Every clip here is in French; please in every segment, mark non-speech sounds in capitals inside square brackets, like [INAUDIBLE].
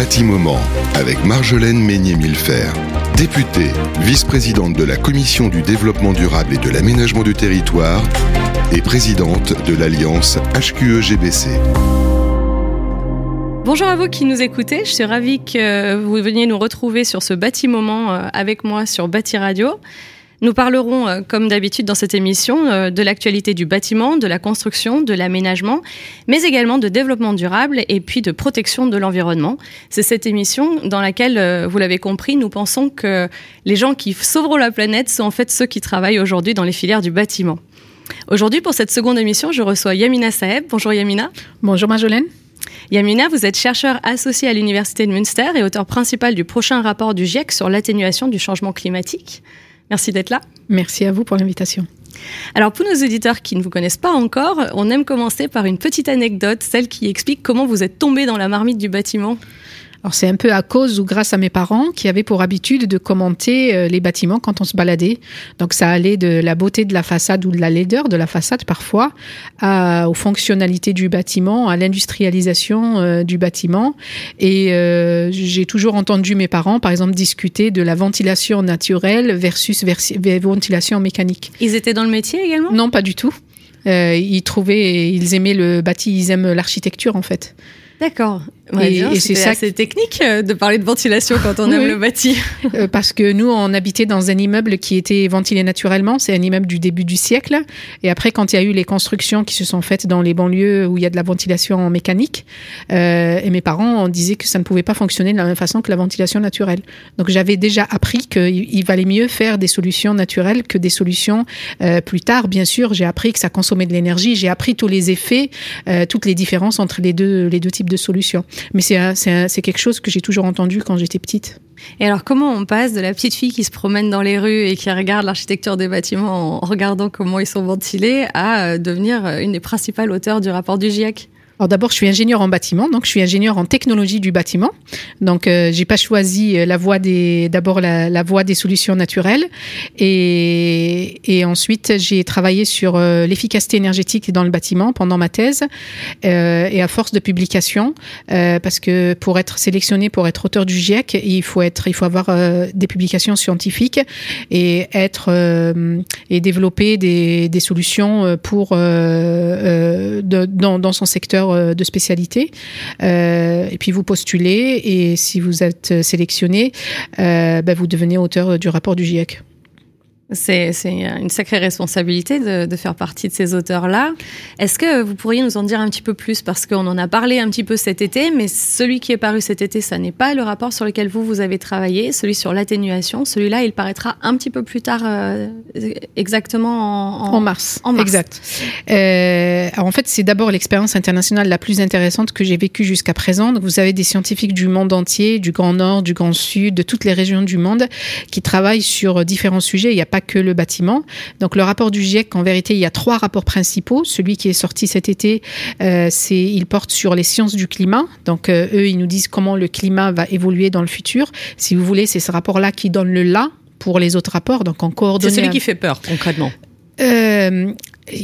Bâtiment avec Marjolaine Meignet-Millefer, députée, vice-présidente de la Commission du développement durable et de l'aménagement du territoire et présidente de l'Alliance HQE-GBC. Bonjour à vous qui nous écoutez, je suis ravie que vous veniez nous retrouver sur ce bâtiment euh, avec moi sur Bâti Radio. Nous parlerons, euh, comme d'habitude dans cette émission, euh, de l'actualité du bâtiment, de la construction, de l'aménagement, mais également de développement durable et puis de protection de l'environnement. C'est cette émission dans laquelle, euh, vous l'avez compris, nous pensons que les gens qui sauveront la planète sont en fait ceux qui travaillent aujourd'hui dans les filières du bâtiment. Aujourd'hui, pour cette seconde émission, je reçois Yamina Saeb. Bonjour Yamina. Bonjour Marjolaine. Yamina, vous êtes chercheur associé à l'Université de Münster et auteur principal du prochain rapport du GIEC sur l'atténuation du changement climatique. Merci d'être là. Merci à vous pour l'invitation. Alors pour nos auditeurs qui ne vous connaissent pas encore, on aime commencer par une petite anecdote, celle qui explique comment vous êtes tombé dans la marmite du bâtiment. Alors c'est un peu à cause ou grâce à mes parents qui avaient pour habitude de commenter euh, les bâtiments quand on se baladait. Donc ça allait de la beauté de la façade ou de la laideur de la façade parfois, à, aux fonctionnalités du bâtiment, à l'industrialisation euh, du bâtiment. Et euh, j'ai toujours entendu mes parents, par exemple, discuter de la ventilation naturelle versus ventilation mécanique. Ils étaient dans le métier également? Non, pas du tout. Euh, ils trouvaient, ils aimaient le bâti, ils aiment l'architecture en fait. D'accord. Et, et c'est ça c'est technique euh, de parler de ventilation quand on aime le bâti. [LAUGHS] Euh, parce que nous, on habitait dans un immeuble qui était ventilé naturellement. C'est un immeuble du début du siècle. Et après, quand il y a eu les constructions qui se sont faites dans les banlieues où il y a de la ventilation mécanique, euh, et mes parents on disait que ça ne pouvait pas fonctionner de la même façon que la ventilation naturelle. Donc j'avais déjà appris qu'il valait mieux faire des solutions naturelles que des solutions euh, plus tard. Bien sûr, j'ai appris que ça consommait de l'énergie. J'ai appris tous les effets, toutes les différences entre les deux, les deux types de solutions. Mais c'est quelque chose que j'ai toujours entendu quand j'étais petite. Et alors, comment on passe de la petite fille qui se promène dans les rues et qui regarde l'architecture des bâtiments en regardant comment ils sont ventilés à euh, devenir une des principales auteurs du rapport du GIEC? Alors d'abord, je suis ingénieur en bâtiment, donc je suis ingénieur en technologie du bâtiment. Donc euh, j'ai pas choisi euh, la voie des d'abord la, la, voie des solutions naturelles et, et ensuite j'ai travaillé sur euh, l'efficacité énergétique dans le bâtiment pendant ma thèse euh, et à force de publication euh, parce que pour être sélectionné pour être auteur du GIEC, il faut être il faut avoir des publications scientifiques et être et développer des, des solutions pour de, dans, dans son secteur euh, de spécialité. Euh, et puis vous postulez et si vous êtes sélectionné, euh, ben, vous devenez auteur du rapport du GIEC. C'est une sacrée responsabilité de, de, faire partie de ces auteurs-là. Est-ce que vous pourriez nous en dire un petit peu plus? Parce qu'on en a parlé un petit peu cet été, mais celui qui est paru cet été, ça n'est pas le rapport sur lequel vous, vous avez travaillé, celui sur l'atténuation. Celui-là, il paraîtra un petit peu plus tard, euh, exactement en, en, mars. en, mars. Exact. Euh, en fait, c'est d'abord l'expérience internationale la plus intéressante que j'ai vécue jusqu'à présent. Donc, vous avez des scientifiques du monde entier, du Grand Nord, du Grand Sud, de toutes les régions du monde, qui travaillent sur différents sujets. Il n'y a pas que le bâtiment. Donc le rapport du GIEC, en vérité, il y a trois rapports principaux. Celui qui est sorti cet été, euh, c'est il porte sur les sciences du climat. Donc euh, eux, ils nous disent comment le climat va évoluer dans le futur. Si vous voulez, c'est ce rapport-là qui donne le là pour les autres rapports. Donc en. C'est celui qui fait peur concrètement. Euh,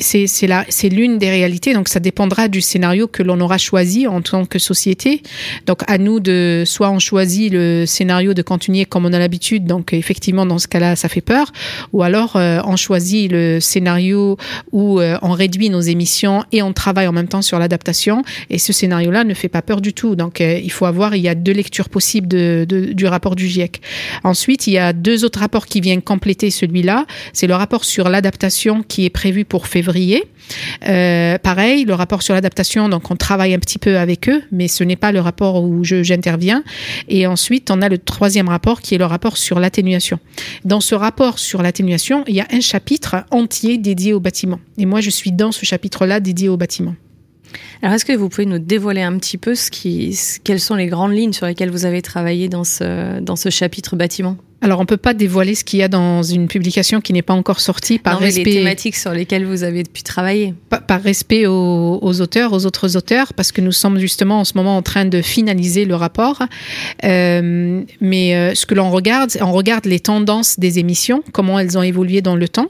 c'est l'une des réalités. Donc, ça dépendra du scénario que l'on aura choisi en tant que société. Donc, à nous de soit on choisit le scénario de continuer comme on a l'habitude. Donc, effectivement, dans ce cas-là, ça fait peur. Ou alors, euh, on choisit le scénario où euh, on réduit nos émissions et on travaille en même temps sur l'adaptation. Et ce scénario-là ne fait pas peur du tout. Donc, euh, il faut avoir, il y a deux lectures possibles du rapport du GIEC. Ensuite, il y a deux autres rapports qui viennent compléter celui-là. C'est le rapport sur l'adaptation qui est prévu pour février. Euh, pareil, le rapport sur l'adaptation, donc on travaille un petit peu avec eux, mais ce n'est pas le rapport où j'interviens. Et ensuite, on a le troisième rapport qui est le rapport sur l'atténuation. Dans ce rapport sur l'atténuation, il y a un chapitre entier dédié au bâtiment. Et moi, je suis dans ce chapitre-là dédié au bâtiment. Alors, est-ce que vous pouvez nous dévoiler un petit peu ce quelles sont les grandes lignes sur lesquelles vous avez travaillé dans ce, dans ce chapitre bâtiment? Alors, on peut pas dévoiler ce qu'il y a dans une publication qui n'est pas encore sortie par non, respect. les thématiques sur lesquelles vous avez pu travailler. Par, par respect aux, aux, auteurs, aux autres auteurs, parce que nous sommes justement en ce moment en train de finaliser le rapport. Euh, mais euh, ce que l'on regarde, on regarde les tendances des émissions, comment elles ont évolué dans le temps,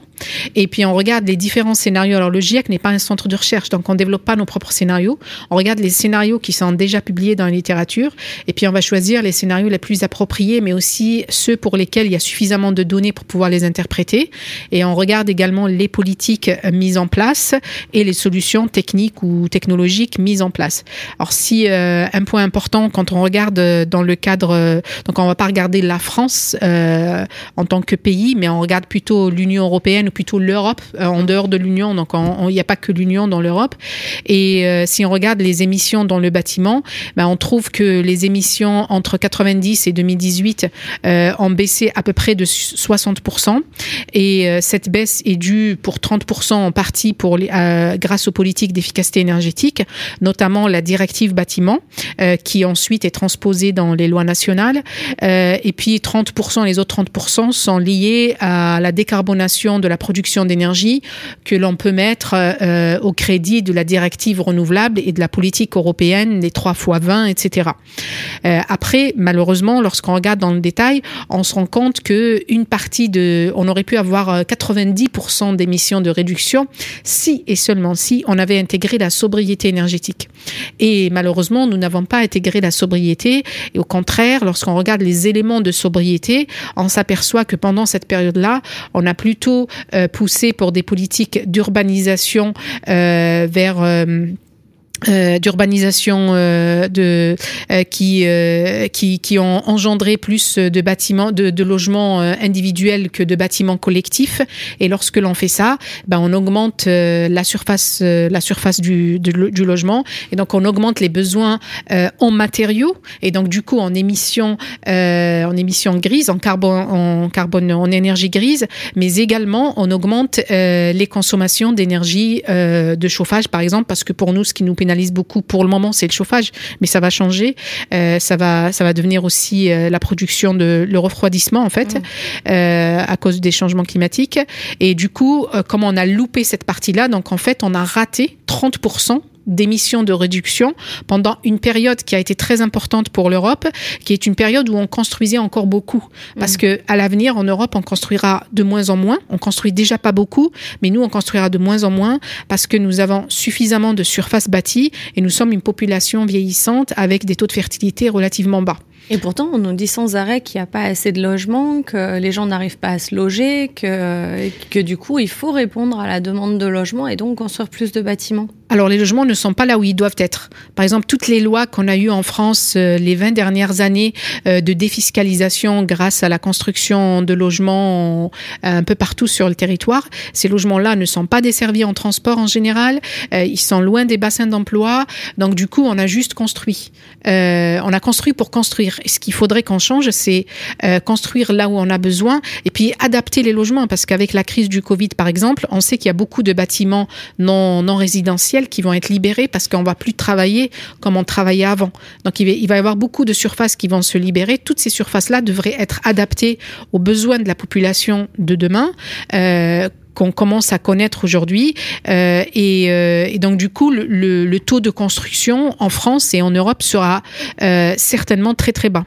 et puis on regarde les différents scénarios. Alors, le GIEC n'est pas un centre de recherche, donc on développe pas nos propres scénarios. On regarde les scénarios qui sont déjà publiés dans la littérature, et puis on va choisir les scénarios les plus appropriés, mais aussi ceux pour lesquels il y a suffisamment de données pour pouvoir les interpréter. Et on regarde également les politiques mises en place et les solutions techniques ou technologiques mises en place. Alors si euh, un point important quand on regarde dans le cadre, euh, donc on va pas regarder la France euh, en tant que pays, mais on regarde plutôt l'Union européenne ou plutôt l'Europe euh, en dehors de l'Union. Donc il n'y a pas que l'Union dans l'Europe. Et euh, si on regarde les émissions dans le bâtiment, ben, on trouve que les émissions entre 90 et 2018 euh, ont baissé à peu près de 60%. Et euh, cette baisse est due pour 30% en partie pour euh, grâce aux politiques d'efficacité énergétique, notamment la directive bâtiment, euh, qui ensuite est transposée dans les lois nationales. Et puis 30%, les autres 30% sont liés à la décarbonation de la production d'énergie que l'on peut mettre au crédit de la directive renouvelable et de la politique européenne, les 3 fois 20, etc. Après, malheureusement, lorsqu'on regarde dans le détail, on se rend compte que une partie de, on aurait pu avoir 90% d'émissions de réduction si et seulement si on avait intégré la sobriété énergétique. Et malheureusement, nous n'avons pas intégré la sobriété. Et au contraire, lorsqu'on regarde les éléments de sobriété, on s'aperçoit que pendant cette période-là, on a plutôt euh, poussé pour des politiques d'urbanisation euh, vers euh, euh, d'urbanisation euh, de euh, qui, qui qui ont engendré plus de bâtiments de, de logements individuels que de bâtiments collectifs. Et lorsque l'on fait ça ben on augmente la surface la surface du, du, du logement. Et donc on augmente les besoins en matériaux. Et donc du coup en émissions en émissions grises en carbone en carbone en énergie grise mais également on augmente les consommations d'énergie de chauffage par exemple parce que pour nous ce qui nous pénalise pénalise beaucoup pour le moment, c'est le chauffage, mais ça va changer. Euh, ça va, ça va devenir aussi euh, la production de le refroidissement en fait, mmh. euh, à cause des changements climatiques. Et du coup, comme on a loupé cette partie-là, donc en fait, on a raté 30 d'émissions de réduction pendant une période qui a été très importante pour l'Europe, qui est une période où on construisait encore beaucoup. Parce mmh. que à l'avenir, en Europe, on construira de moins en moins. On construit déjà pas beaucoup, mais nous, on construira de moins en moins parce que nous avons suffisamment de surface bâtie et nous sommes une population vieillissante avec des taux de fertilité relativement bas. Et pourtant, on nous dit sans arrêt qu'il n'y a pas assez de logements, que les gens n'arrivent pas à se loger, que, que du coup, il faut répondre à la demande de logement et donc construire plus de bâtiments. Alors, les logements ne sont pas là où ils doivent être. Par exemple, toutes les lois qu'on a eues en France euh, les 20 dernières années euh, de défiscalisation grâce à la construction de logements euh, un peu partout sur le territoire, ces logements-là ne sont pas desservis en transport en général, euh, ils sont loin des bassins d'emploi. Donc, du coup, on a juste construit. Euh, on a construit pour construire ce qu'il faudrait qu'on change, c'est euh, construire là où on a besoin et puis adapter les logements parce qu'avec la crise du Covid, par exemple, on sait qu'il y a beaucoup de bâtiments non, non résidentiels qui vont être libérés parce qu'on va plus travailler comme on travaillait avant. Donc, il va, y avoir beaucoup de surfaces qui vont se libérer. Toutes ces surfaces-là devraient être adaptées aux besoins de la population de demain. Euh, qu'on commence à connaître aujourd'hui. Euh, et, euh, et, donc, du coup, le, taux de construction en France et en Europe sera certainement très, très bas.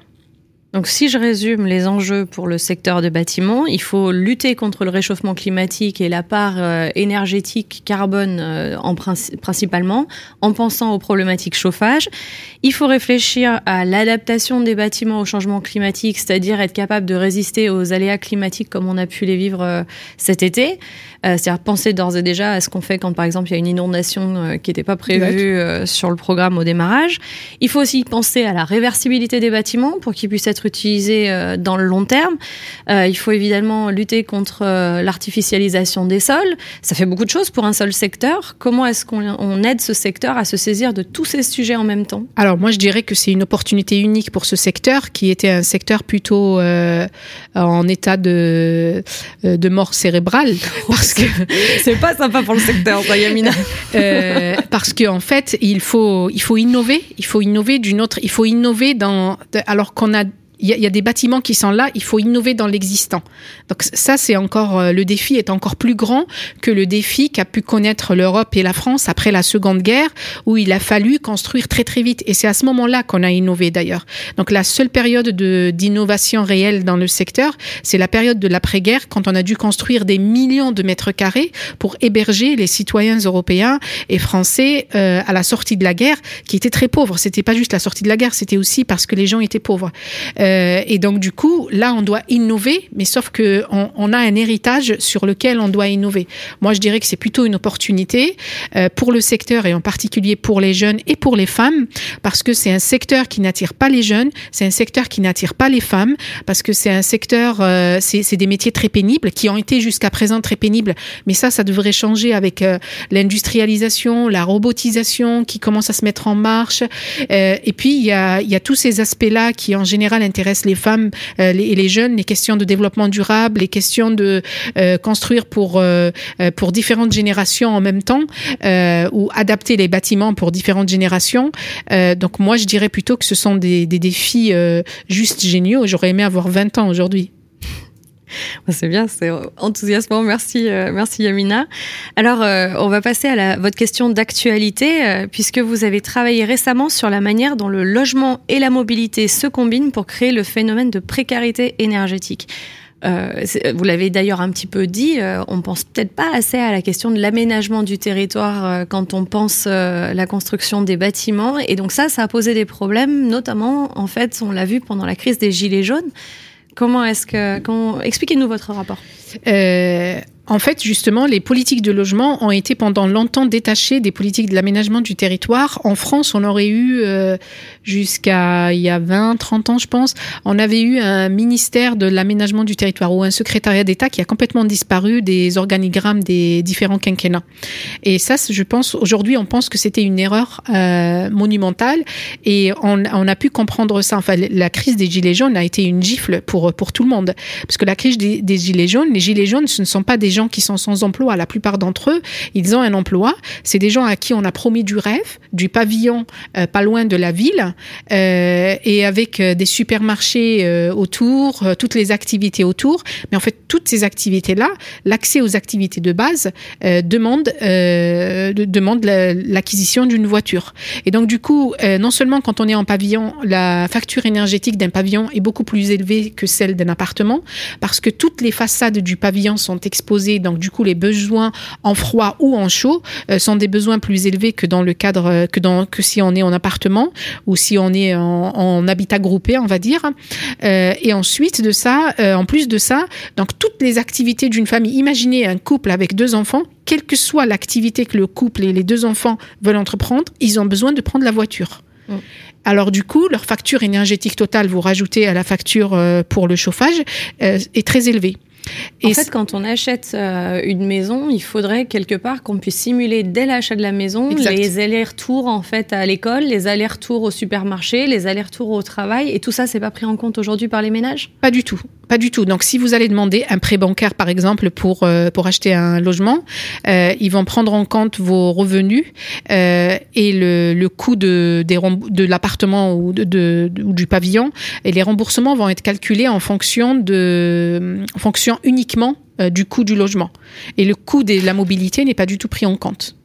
Donc si je résume les enjeux pour le secteur de bâtiment, il faut lutter contre le réchauffement climatique et la part euh, énergétique carbone euh, en princi principalement, en pensant aux problématiques chauffage. Il faut réfléchir à l'adaptation des bâtiments au changement climatique, c'est-à-dire être capable de résister aux aléas climatiques comme on a pu les vivre euh, cet été. c'est-à-dire penser d'ores et déjà à ce qu'on fait quand par exemple il y a une inondation qui n'était pas prévue sur le programme au démarrage. Il faut aussi penser à la réversibilité des bâtiments pour qu'ils puissent être utilisé euh, dans le long terme. Euh, il faut évidemment lutter contre euh, l'artificialisation des sols. Ça fait beaucoup de choses pour un seul secteur. Comment est-ce qu'on aide ce secteur à se saisir de tous ces sujets en même temps? Alors moi je dirais que c'est une opportunité unique pour ce secteur qui était un secteur plutôt euh, en état de, de mort cérébrale [LAUGHS] parce que [LAUGHS] c'est pas sympa pour le secteur, ça, Yamina. [LAUGHS] euh, parce qu'en en fait il faut il faut innover, il faut innover d'une autre, il faut innover dans alors qu'on a il y, a des bâtiments qui sont là, il faut innover dans l'existant. Donc ça, c'est encore euh, le défi est encore plus grand que le défi qu'a pu connaître l'Europe et la France après la Seconde Guerre, où il a fallu construire très très vite. Et c'est à ce moment-là qu'on a innové d'ailleurs. Donc la seule période de d'innovation réelle dans le secteur, c'est la période de l'après-guerre, quand on a dû construire des millions de mètres carrés pour héberger les citoyens européens et français euh, à la sortie de la guerre, qui étaient très pauvres. C'était pas juste la sortie de la guerre, c'était aussi parce que les gens étaient pauvres. Euh, et donc du coup, là, on doit innover, mais sauf que on, on, a un héritage sur lequel on doit innover. Moi, je dirais que c'est plutôt une opportunité euh, pour le secteur et en particulier pour les jeunes et pour les femmes, parce que c'est un secteur qui n'attire pas les jeunes, c'est un secteur qui n'attire pas les femmes, parce que c'est un secteur, euh, c'est des métiers très pénibles qui ont été jusqu'à présent très pénibles, mais ça, ça devrait changer avec euh, l'industrialisation, la robotisation qui commence à se mettre en marche. Euh, et puis, il y a, y a tous ces aspects-là qui, en général, intéressent les femmes euh, les, et les jeunes, les questions de développement durable, les questions de euh, construire pour, euh, pour différentes générations en même temps, ou adapter les bâtiments pour différentes générations. donc, moi, je dirais plutôt que ce sont des, des défis juste géniaux. J'aurais aimé avoir 20 ans aujourd'hui. [LAUGHS] C'est bien, c'est enthousiasmant. Merci, euh, merci Yamina. Alors, euh, on va passer à votre question d'actualité, euh, puisque vous avez travaillé récemment sur la manière dont le logement et la mobilité se combinent pour créer le phénomène de précarité énergétique. vous l'avez d'ailleurs un petit peu dit, on pense peut-être pas assez à la question de l'aménagement du territoire quand on pense la construction des bâtiments. Et donc ça, ça a posé des problèmes, notamment, en fait, on l'a vu pendant la crise des Gilets jaunes. Comment est-ce que... Expliquez-nous votre rapport. Euh, en fait, justement, les politiques de logement ont été pendant longtemps détachées des politiques de l'aménagement du territoire. En France, on aurait eu, euh, jusqu'à il y a 20, 30 ans, je pense, on avait eu un ministère de l'aménagement du territoire ou un secrétariat d'État qui a complètement disparu des organigrammes des différents quinquennats. Et ça, je pense, aujourd'hui, on pense que c'était une erreur euh, monumentale et on, on, a pu comprendre ça. Enfin, la crise des Gilets jaunes a été une gifle pour, pour tout le monde. Parce que la crise des, Gilets jaunes, Gilets jaunes, ce ne sont pas des gens qui sont sans emploi, la plupart d'entre eux, ils ont un emploi. C'est des gens à qui on a promis du rêve, du pavillon euh, pas loin de la ville, euh, et avec euh, des supermarchés autour, toutes les activités autour. Mais en fait, toutes ces activités-là, l'accès aux activités de base demande, demande l'acquisition d'une voiture. Et donc, du coup, non seulement quand on est en pavillon, la facture énergétique d'un pavillon est beaucoup plus élevée que celle d'un appartement, parce que toutes les façades du pavillon sont exposées donc du coup les besoins en froid ou en chaud euh, sont des besoins plus élevés que dans le cadre euh, que dans que si on est en appartement ou si on est en, habitat groupé, on va dire. Euh, et ensuite de ça, en plus de ça, donc toutes les activités d'une famille. Imaginez un couple avec deux enfants quelle que soit l'activité que le couple et les deux enfants veulent entreprendre, ils ont besoin de prendre la voiture. Mm. Alors du coup, leur facture énergétique totale, vous rajoutez à la facture pour le chauffage, est très élevée. En fait, quand on achète euh, une maison, il faudrait quelque part qu'on puisse simuler dès l'achat de la maison les allers-retours en fait à l'école, les allers-retours au supermarché, les allers-retours au travail, et tout ça, c'est pas pris en compte aujourd'hui par les ménages? Pas du tout, pas du tout. Donc, si vous allez demander un prêt bancaire, par exemple, pour euh, pour acheter un logement, euh, ils vont prendre en compte vos revenus et le, le coût de des, de l'appartement ou de, ou du pavillon, et les remboursements vont être calculés en fonction de en fonction uniquement euh, du coût du logement. Et le coût de la mobilité n'est pas du tout pris en compte.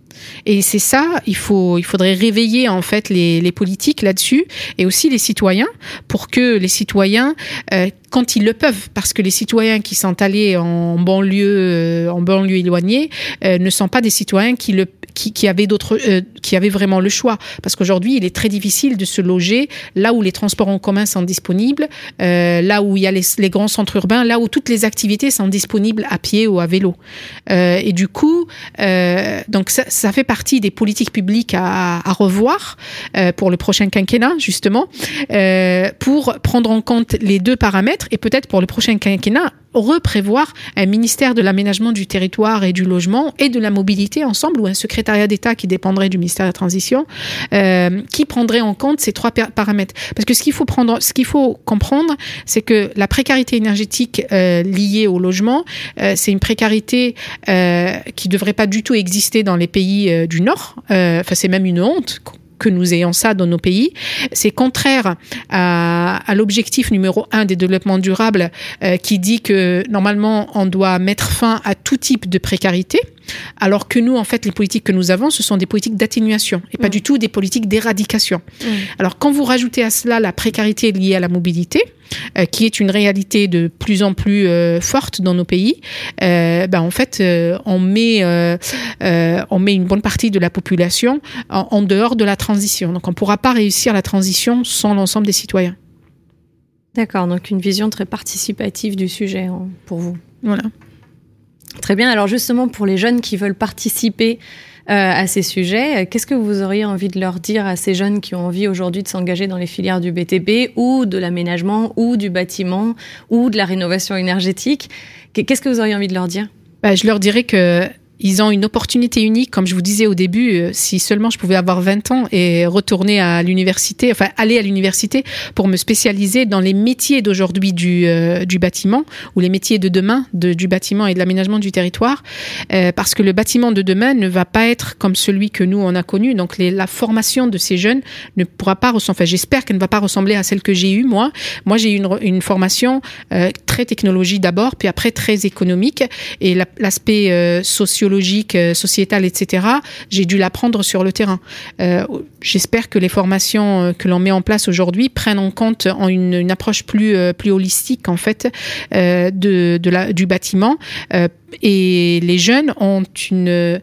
Et c'est ça, il faut, il faudrait réveiller en fait les, les politiques là-dessus et aussi les citoyens pour que les citoyens, euh, quand ils le peuvent, parce que les citoyens qui sont allés en banlieue, euh, en banlieue éloignée, ne sont pas des citoyens qui le qui, qui avaient d'autres, euh, qui avaient vraiment le choix. Parce qu'aujourd'hui, il est très difficile de se loger là où les transports en commun sont disponibles, euh, là où il y a les, les, grands centres urbains, là où toutes les activités sont disponibles à pied ou à vélo. Euh, et du coup, euh, donc ça, ça, fait partie des politiques publiques à, à revoir euh, pour le prochain quinquennat, justement, euh, pour prendre en compte les deux paramètres et peut-être pour le prochain quinquennat reprévoir un ministère de l'aménagement du territoire et du logement et de la mobilité ensemble ou un secrétariat d'État qui dépendrait du ministère de la Transition euh, qui prendrait en compte ces trois paramètres. Parce que ce qu'il faut comprendre, c'est que la précarité énergétique euh, liée au logement, euh, c'est une précarité qui devrait pas du tout exister dans les pays du Nord. Enfin, c'est même une honte que nous ayons ça dans nos pays. C'est contraire à, l'objectif numéro un des développements durables euh, qui dit que normalement on doit mettre fin à tout type de précarité. Alors que nous, en fait, les politiques que nous avons, ce sont des politiques d'atténuation et pas Mm. du tout des politiques d'éradication. Mm. Alors, quand vous rajoutez à cela la précarité liée à la mobilité, euh, qui est une réalité de plus en plus euh, forte dans nos pays, euh, ben en fait, on met on met une bonne partie de la population en, en dehors de la transition. Donc, on ne pourra pas réussir la transition sans l'ensemble des citoyens. D'accord, donc une vision très participative du sujet hein, pour vous. Voilà. Très bien. Alors justement, pour les jeunes qui veulent participer euh, à ces sujets, euh, qu'est-ce que vous auriez envie de leur dire à ces jeunes qui ont envie aujourd'hui de s'engager dans les filières du BTP ou de l'aménagement ou du bâtiment ou de la rénovation énergétique? Qu'est- Qu'est-ce que vous auriez envie de leur dire? Bah, je leur dirais que ils ont une opportunité unique, comme je vous disais au début, euh, si seulement je pouvais avoir 20 ans et retourner à l'université, enfin aller à l'université pour me spécialiser dans les métiers d'aujourd'hui du, euh, du bâtiment ou les métiers de demain de, du bâtiment et de l'aménagement du territoire, euh, parce que le bâtiment de demain ne va pas être comme celui que nous on a connu. Donc la formation de ces jeunes ne pourra pas ressembler. Enfin, j'espère qu'elle ne va pas ressembler à celle que j'ai eue moi. Moi, j'ai eu une, formation très technologie d'abord, puis après très économique et la- l'aspect euh, sociologique, euh, sociétal, etc. J'ai dû l'apprendre sur le terrain. Euh, J'espère que les formations euh, que l'on met en place aujourd'hui prennent en compte une, approche plus plus holistique en fait de, du bâtiment. Et les jeunes ont une,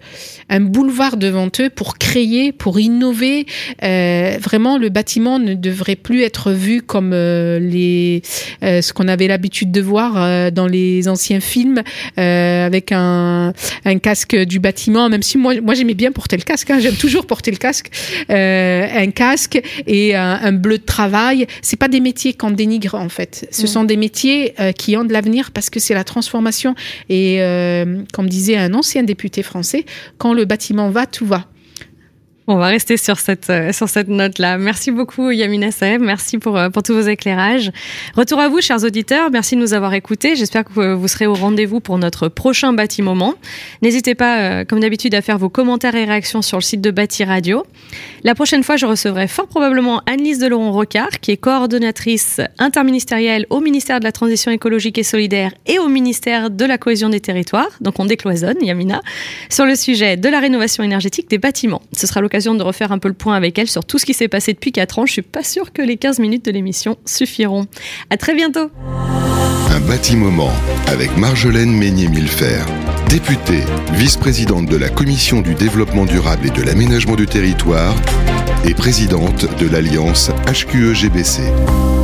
un boulevard devant eux pour créer, pour innover. Vraiment, le bâtiment ne devrait plus être vu comme les, ce qu'on avait l'habitude de voir dans les anciens films avec un, un casque du bâtiment. Même si moi, moi j'aimais bien porter le casque, hein, j'aime toujours porter le casque, euh, un casque et un, un bleu de travail. C'est pas des métiers qu'on dénigre en fait. Ce Mm. sont des métiers euh, qui ont de l'avenir parce que c'est la transformation. Et euh, comme disait un ancien député français, quand le bâtiment va, tout va. On va rester sur cette, euh, sur cette note-là. Merci beaucoup, Yamina Saeb. Merci pour, euh, pour tous vos éclairages. Retour à vous, chers auditeurs. Merci de nous avoir écoutés. J'espère que vous serez au rendez-vous pour notre prochain Bâti Moment. N'hésitez pas, euh, comme d'habitude, à faire vos commentaires et réactions sur le site de Bâti Radio. La prochaine fois, je recevrai fort probablement Anne-Lise Delaurent-Rocard, qui est coordonnatrice interministérielle au ministère de la Transition écologique et solidaire et au ministère de la Cohésion des Territoires. Donc, on décloisonne, Yamina, sur le sujet de la rénovation énergétique des bâtiments. Ce sera de refaire un peu le point avec elle sur tout ce qui s'est passé depuis 4 ans. Je suis pas sûre que les 15 minutes de l'émission suffiront. À très bientôt. Un bâti-moment avec Marjolaine Meignet-Millefer, députée, vice-présidente de la Commission du développement durable et de l'aménagement du territoire et présidente de l'Alliance HQE-GBC.